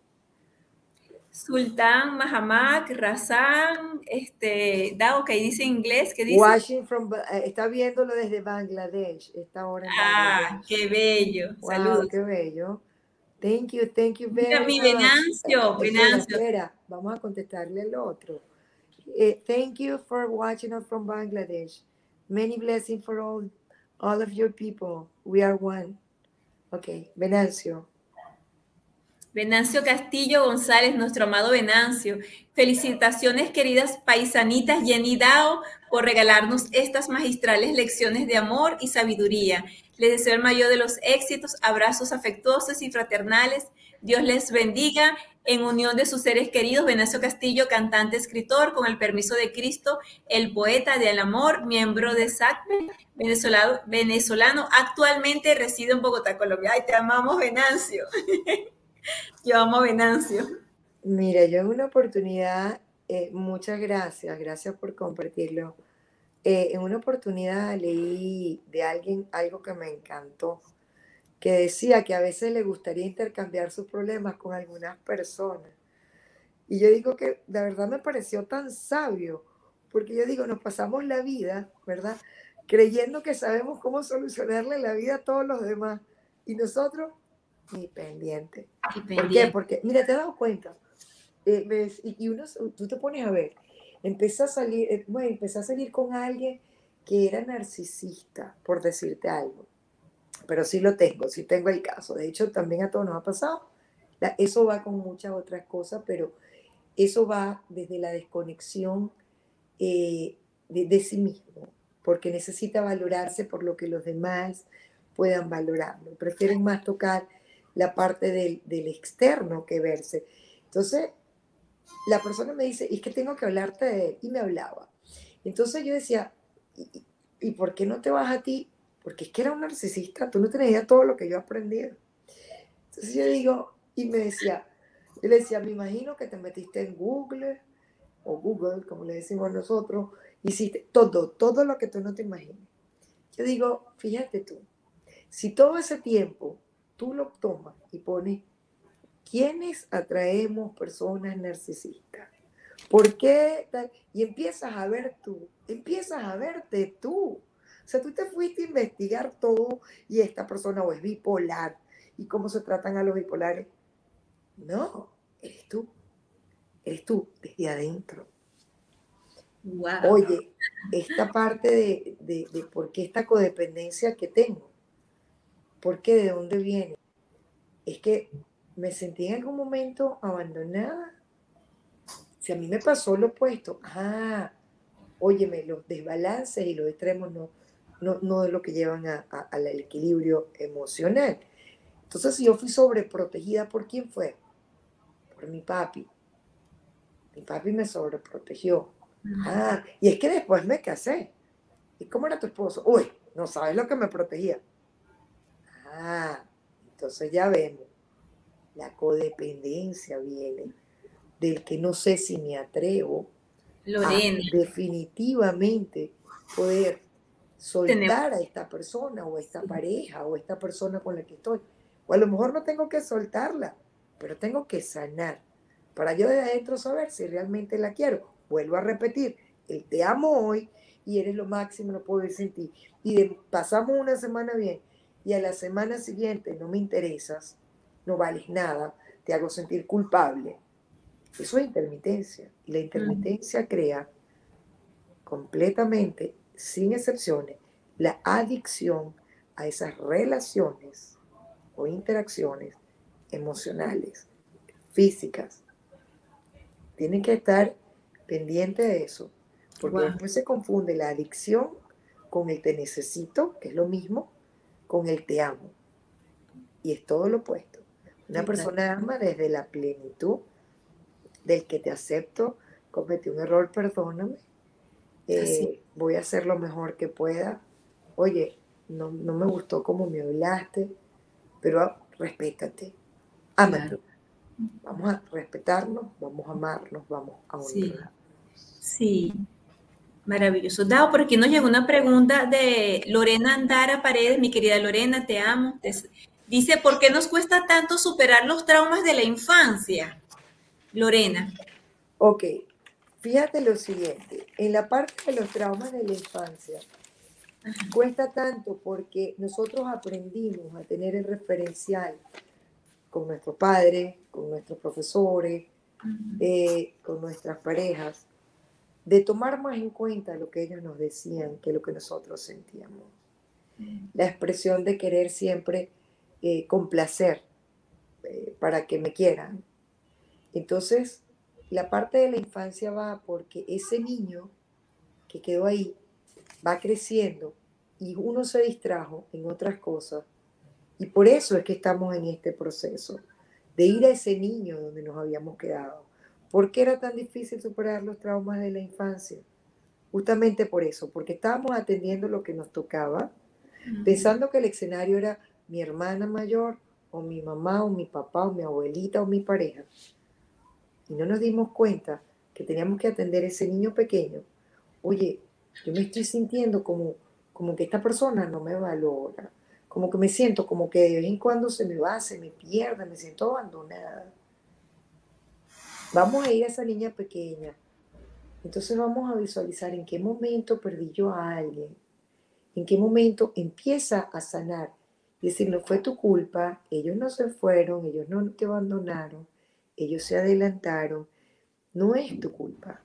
Sultán Mahamak Razan, este, Dao, que dice en inglés, que dice. Watching from, eh, está viéndolo desde Bangladesh, está ahora Ah, qué bello. Saludos. qué bello. Thank you, thank you very much. Mi Venancio, Venancio. Espera, vamos a contestarle el otro. Eh, thank you for watching us from Bangladesh. Many blessings for all, all of your people. We are one. Ok, Venancio. Venancio Castillo González, nuestro amado Venancio. Felicitaciones, queridas paisanitas Jenny Dao, por regalarnos estas magistrales lecciones de amor y sabiduría. Les deseo el mayor de los éxitos, abrazos afectuosos y fraternales. Dios les bendiga en unión de sus seres queridos. Venancio Castillo, cantante, escritor, con el permiso de Cristo, el poeta del amor, miembro de SACME, venezolano, venezolano, actualmente reside en Bogotá, Colombia. Ay, te amamos, Venancio. Yo amo a Venancio. Mira, yo en una oportunidad, eh, muchas gracias, gracias por compartirlo. Eh, en una oportunidad leí de alguien algo que me encantó, que decía que a veces le gustaría intercambiar sus problemas con algunas personas. Y yo digo que de verdad me pareció tan sabio, porque yo digo, nos pasamos la vida, ¿verdad? Creyendo que sabemos cómo solucionarle la vida a todos los demás. Y nosotros, ni pendiente. ¿Por qué? Porque, mira, te has dado cuenta. Eh, y uno, tú te pones a ver, empecé a salir, eh, bueno, empecé a salir con alguien que era narcisista, por decirte algo. Pero sí lo tengo, sí tengo el caso. De hecho, también a todos nos ha pasado. Eso va con muchas otras cosas, pero eso va desde la desconexión eh, de, sí mismo, porque necesita valorarse por lo que los demás puedan valorarlo. Prefieren más tocar la parte del, del externo que verse. Entonces, la persona me dice, es que tengo que hablarte de él, y me hablaba. Entonces yo decía, ¿y, ¿y por qué no te vas a ti? Porque es que era un narcisista, tú no tenías todo lo que yo he aprendido. Entonces yo digo, y me decía, yo le decía, me imagino que te metiste en Google o Google, como le decimos nosotros, hiciste todo, todo lo que tú no te imaginas. Yo digo, fíjate tú, si todo ese tiempo tú lo tomas y pones, ¿quiénes atraemos personas narcisistas? ¿Por qué? Y empiezas a ver tú, empiezas a verte tú. O sea, tú te fuiste a investigar todo y esta persona o es bipolar y cómo se tratan a los bipolares. No, eres tú. Eres tú desde adentro. Oye, esta parte de, de, por qué esta codependencia que tengo, ¿por qué de dónde viene? Es que me sentí en algún momento abandonada. Si a mí me pasó lo opuesto, ah, óyeme, los desbalances y los extremos no, no, no es lo que llevan al equilibrio emocional. Entonces, si yo fui sobreprotegida, ¿por quién fue? por mi papi. Mi papi me sobreprotegió. Ah, y es que después me casé. ¿Y cómo era tu esposo? Uy, no sabes lo que me protegía. Ah, entonces ya vemos. La codependencia viene del que no sé si me atrevo Lorena. a definitivamente poder soltar a esta persona o a esta pareja o a esta persona con la que estoy. O a lo mejor no tengo que soltarla, pero tengo que sanar para yo de adentro saber si realmente la quiero. Vuelvo a repetir, el te amo hoy y eres lo máximo, no puedo ir sin ti. Y pasamos una semana bien y a la semana siguiente no me interesas, no vales nada, te hago sentir culpable. Eso es intermitencia. Y la intermitencia crea completamente, sin excepciones, la adicción a esas relaciones o interacciones emocionales, físicas. Tienen que estar pendientes de eso, porque después se confunde la adicción con el te necesito, que es lo mismo, con el te amo. Y es todo lo opuesto. Una persona ama desde la plenitud del que te acepto, cometí un error, perdóname, eh, voy a hacer lo mejor que pueda. Oye, no, no me gustó cómo me hablaste, pero respétate, Ámate. Vamos a respetarnos, vamos a amarnos, vamos a honrar. Sí. Maravilloso. Dao, por aquí nos llegó una pregunta de Lorena Andara Paredes, mi querida Lorena, te amo. Dice, ¿por qué nos cuesta tanto superar los traumas de la infancia? Lorena. Ok, fíjate lo siguiente, en la parte de los traumas de la infancia, cuesta tanto porque nosotros aprendimos a tener el referencial con nuestros padres, con nuestros profesores, eh, con nuestras parejas, de tomar más en cuenta lo que ellos nos decían que lo que nosotros sentíamos. La expresión de querer siempre eh, complacer eh, para que me quieran. Entonces, la parte de la infancia va porque ese niño que quedó ahí va creciendo y uno se distrajo en otras cosas y por eso es que estamos en este proceso, de ir a ese niño donde nos habíamos quedado. ¿Por qué era tan difícil superar los traumas de la infancia? Justamente por eso, porque estábamos atendiendo lo que nos tocaba, pensando que el escenario era mi hermana mayor, o mi mamá, o mi papá, o mi abuelita, o mi pareja. Y no nos dimos cuenta que teníamos que atender a ese niño pequeño. Oye, yo me estoy sintiendo como, como que esta persona no me valora, como que me siento como que de vez en cuando se me va, se me pierde, me siento abandonada. Vamos a ir a esa niña pequeña. Entonces vamos a visualizar en qué momento perdí yo a alguien, en qué momento empieza a sanar. Y decir, no fue tu culpa, ellos no se fueron, ellos no te abandonaron, ellos se adelantaron, no es tu culpa.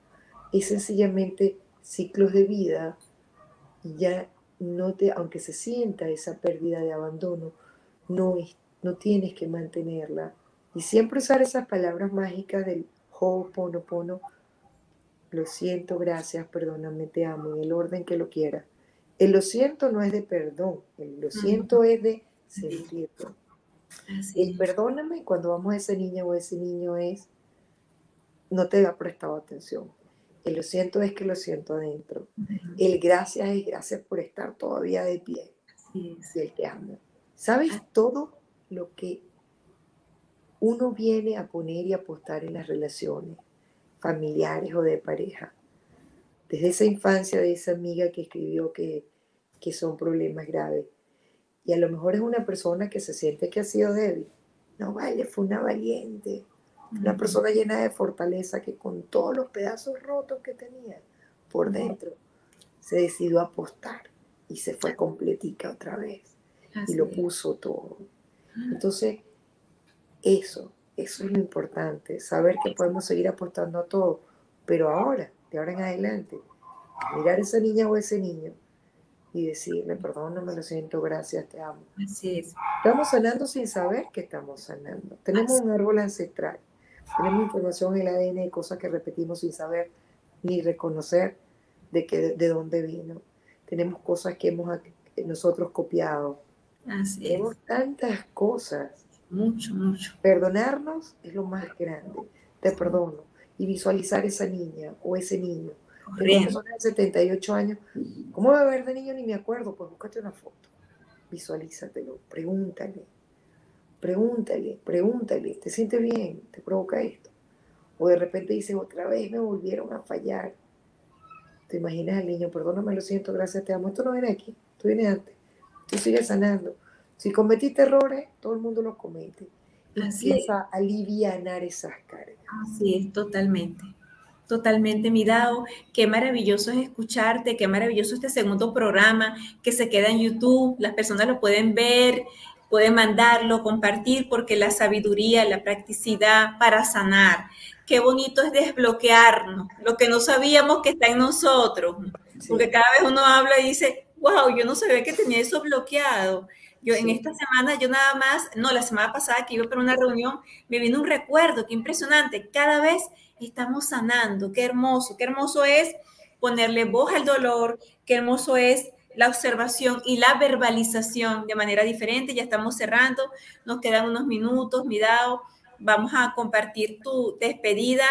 Es sencillamente ciclos de vida y ya no te, aunque se sienta esa pérdida de abandono, no, no tienes que mantenerla. Y siempre usar esas palabras mágicas del Ho'oponopono, lo siento, gracias, perdóname, te amo, en el orden que lo quiera. El lo siento no es de perdón, el lo siento es de sentirlo. El perdóname cuando vamos a esa niña o ese niño es no te ha prestado atención. El lo siento es que lo siento adentro. El gracias es gracias por estar todavía de pie. Y el te amo. ¿Sabes ah. todo lo que uno viene a poner y apostar en las relaciones familiares o de pareja? Desde esa infancia de esa amiga que escribió que, que son problemas graves. Y a lo mejor es una persona que se siente que ha sido débil. No vale, fue una valiente una persona llena de fortaleza que con todos los pedazos rotos que tenía por dentro, se decidió apostar y se fue completica otra vez. y lo puso todo. Entonces, eso, eso es lo importante, saber que podemos seguir apostando a todo, pero ahora, de ahora en adelante, mirar a esa niña o ese niño y decirle, perdóname, lo siento, gracias, te amo. Así es. Estamos sanando sin saber que estamos sanando. Tenemos un árbol ancestral tenemos información en el ADN de cosas que repetimos sin saber ni reconocer de, que, de dónde vino. Tenemos cosas que hemos nosotros copiado. Así Tenemos tantas cosas. Mucho, mucho. Perdonarnos es lo más grande. Te perdono. Y visualizar esa niña o ese niño. Tengo personas de 78 años. ¿Cómo va a ver de niño? Ni me acuerdo. Pues búscate una foto. Visualízatelo. Pregúntale Pregúntale, pregúntale, ¿te sientes bien? ¿Te provoca esto? O de repente dices, otra vez me volvieron a fallar. ¿Te imaginas al niño? Perdóname, lo siento, gracias, te amo. Esto no viene aquí, esto viene antes. Tú sigues sanando. Si cometiste errores, todo el mundo los comete. Así Empieza a alivianar esas cargas. Así es, totalmente. Totalmente, mi Dao. Qué maravilloso es escucharte, qué maravilloso este segundo programa que se queda en YouTube. Las personas lo pueden ver puede mandarlo, compartir, porque la sabiduría, la practicidad para sanar, qué bonito es desbloquearnos, lo que no sabíamos que está en nosotros, porque cada vez uno habla y dice, wow, yo no sabía que tenía eso bloqueado. Yo en esta semana, yo nada más, no, la semana pasada que iba para una reunión, me vino un recuerdo, qué impresionante, cada vez estamos sanando, qué hermoso, qué hermoso es ponerle voz al dolor, qué hermoso es la observación y la verbalización de manera diferente. Ya estamos cerrando, nos quedan unos minutos, Midao. Vamos a compartir tu despedida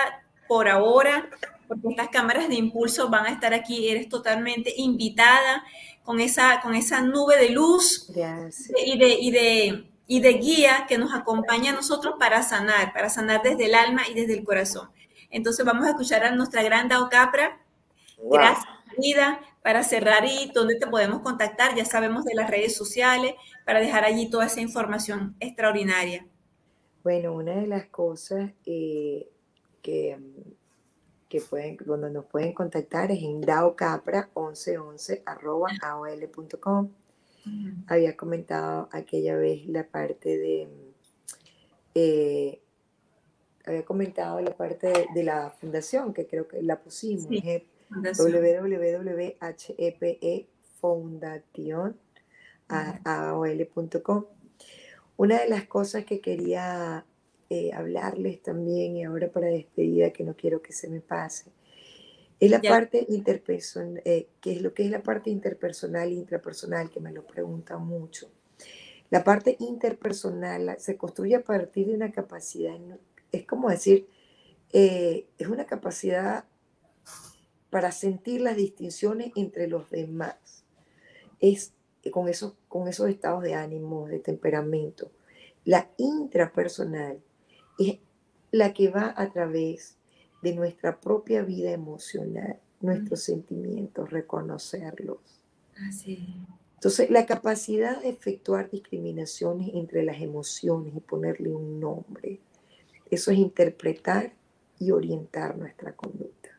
por ahora, porque estas cámaras de impulso van a estar aquí. Eres totalmente invitada con esa, con esa nube de luz y de, y, de, y de guía que nos acompaña a nosotros para sanar, para sanar desde el alma y desde el corazón. Entonces vamos a escuchar a nuestra gran Dao Capra. Gracias, vida para cerrar y dónde te podemos contactar. Ya sabemos de las redes sociales para dejar allí toda esa información extraordinaria. Bueno, una de las cosas eh, que, que pueden, donde nos pueden contactar es en daocapra1111 aol.com. Había comentado aquella vez la parte de, eh, había comentado la parte de, la fundación, que creo que la pusimos, www.hepefondation.com. Una de las cosas que quería eh, hablarles también, y ahora para despedida, que no quiero que se me pase, es la parte interpersonal, eh, que es lo que es la parte interpersonal e intrapersonal, que me lo preguntan mucho. La parte interpersonal se construye a partir de una capacidad, es como decir, eh, es una capacidad para sentir las distinciones entre los demás. Es con esos, con esos estados de ánimo, de temperamento. La intrapersonal es la que va a través de nuestra propia vida emocional. nuestros sentimientos, reconocerlos. Así. Entonces, la capacidad de efectuar discriminaciones entre las emociones y ponerle un nombre, eso es interpretar y orientar nuestra conducta.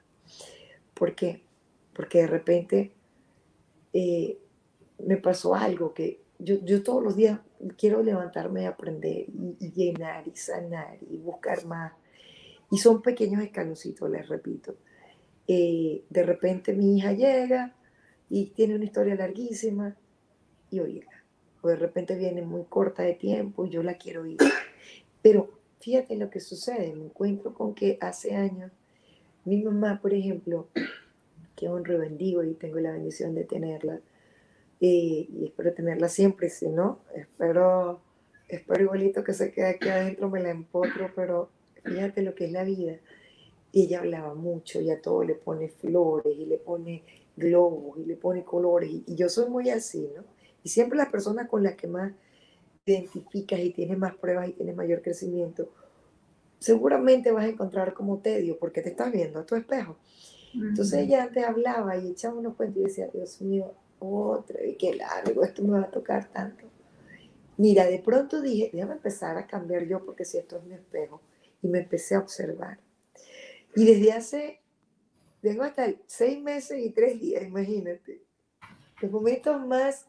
¿Por qué? Porque de repente eh, me pasó algo que yo, yo, todos los días quiero levantarme y aprender y, llenar y sanar y buscar más. Y son pequeños escaloncitos, les repito. Eh, de repente mi hija llega y tiene una historia larguísima y oírla. O de repente viene muy corta de tiempo y yo la quiero oír. Pero fíjate lo que sucede. Me encuentro con que hace años mi mamá, por ejemplo, que honro y bendigo y tengo la bendición de tenerla, y, espero tenerla siempre, si no, espero, espero igualito que se quede aquí adentro, me la empotro, pero fíjate lo que es la vida. Y ella hablaba mucho y a todo le pone flores y le pone globos y le pone colores y, y yo soy muy así, ¿no? Y siempre las personas con las que más identificas y tienes más pruebas y tienes mayor crecimiento, seguramente vas a encontrar como tedio porque te estás viendo a tu espejo. Entonces ella antes hablaba y echaba unos cuentos y decía, Dios mío, otra, y qué largo, esto me va a tocar tanto. Mira, de pronto dije, déjame empezar a cambiar yo porque si esto es mi espejo. Y me empecé a observar. Y desde hace, tengo hasta seis meses y tres días, imagínate. Los momentos más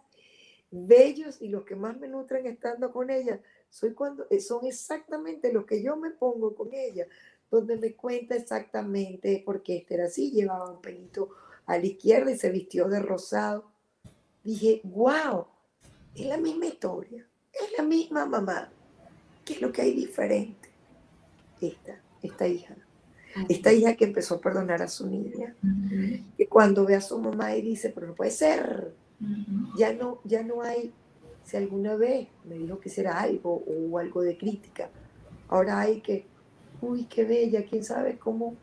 bellos y los que más me nutren estando con ella soy cuando, eh, son exactamente lo que yo me pongo con ella, donde me cuenta exactamente por qué este era así, llevaba un pelito a la izquierda y se vistió de rosado. Dije, wow, es la misma historia, es la misma mamá. ¿Qué es lo que hay diferente? Esta, esta hija. Esta hija que empezó a perdonar a su niña, que cuando ve a su mamá y dice, pero no puede ser, ya no, ya no hay, si alguna vez me dijo que será algo o algo de crítica, ahora hay que, uy, qué bella, quién sabe cómo,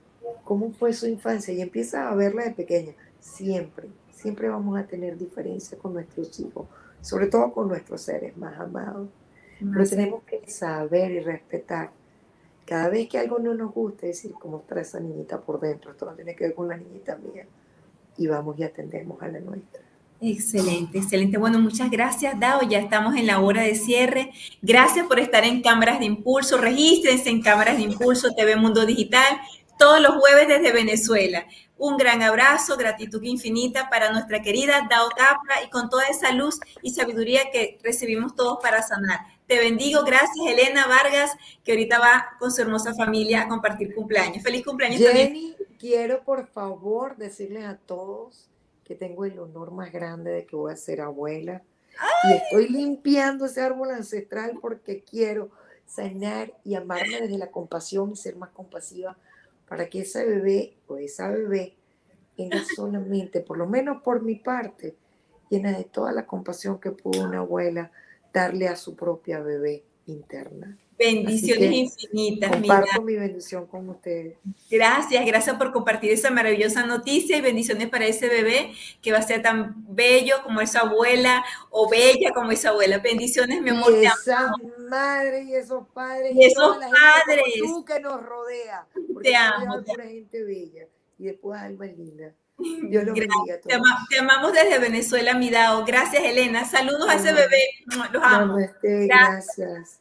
cómo fue su infancia y empieza a verla de pequeña, siempre, siempre vamos a tener diferencia con nuestros hijos, sobre todo con nuestros seres más amados. Pero tenemos que saber y respetar. Cada vez que algo no nos gusta, decir cómo está esa niñita por dentro, esto no tiene que ver con la niñita mía. Y vamos y atendemos a la nuestra. Excelente, excelente. Bueno, muchas gracias, Dao. Ya estamos en la hora de cierre. Gracias por estar en Cámaras de Impulso. Regístrense en Cámaras de Impulso TV Mundo Digital todos los jueves desde Venezuela. Un gran abrazo, gratitud infinita para nuestra querida Dao Capra y con toda esa luz y sabiduría que recibimos todos para sanar. Te bendigo, gracias Elena Vargas, que ahorita va con su hermosa familia a compartir cumpleaños. Feliz cumpleaños Jenny, quiero por favor decirles a todos que tengo el honor más grande de que voy a ser abuela. Y estoy limpiando ese árbol ancestral porque quiero sanar y amarme desde la compasión y ser más compasiva para que ese bebé o esa bebé tenga solamente, por lo menos por mi parte, llena de toda la compasión que pudo una abuela darle a su propia bebé interna. Bendiciones infinitas. Comparto mi bendición con ustedes. Gracias, gracias por compartir esa maravillosa noticia y bendiciones para ese bebé que va a ser tan bello como esa abuela o bella como esa abuela. Bendiciones, mi amor. Y esas madres y esos padres. Y esos padres. tú que nos rodea. Te amo. Te... gente bella y después alma linda. Bendiga a todos. Te, amamos desde Venezuela, mi Dao. Gracias, Elena. Saludos a ese bebé. Los amo. Namaste, gracias.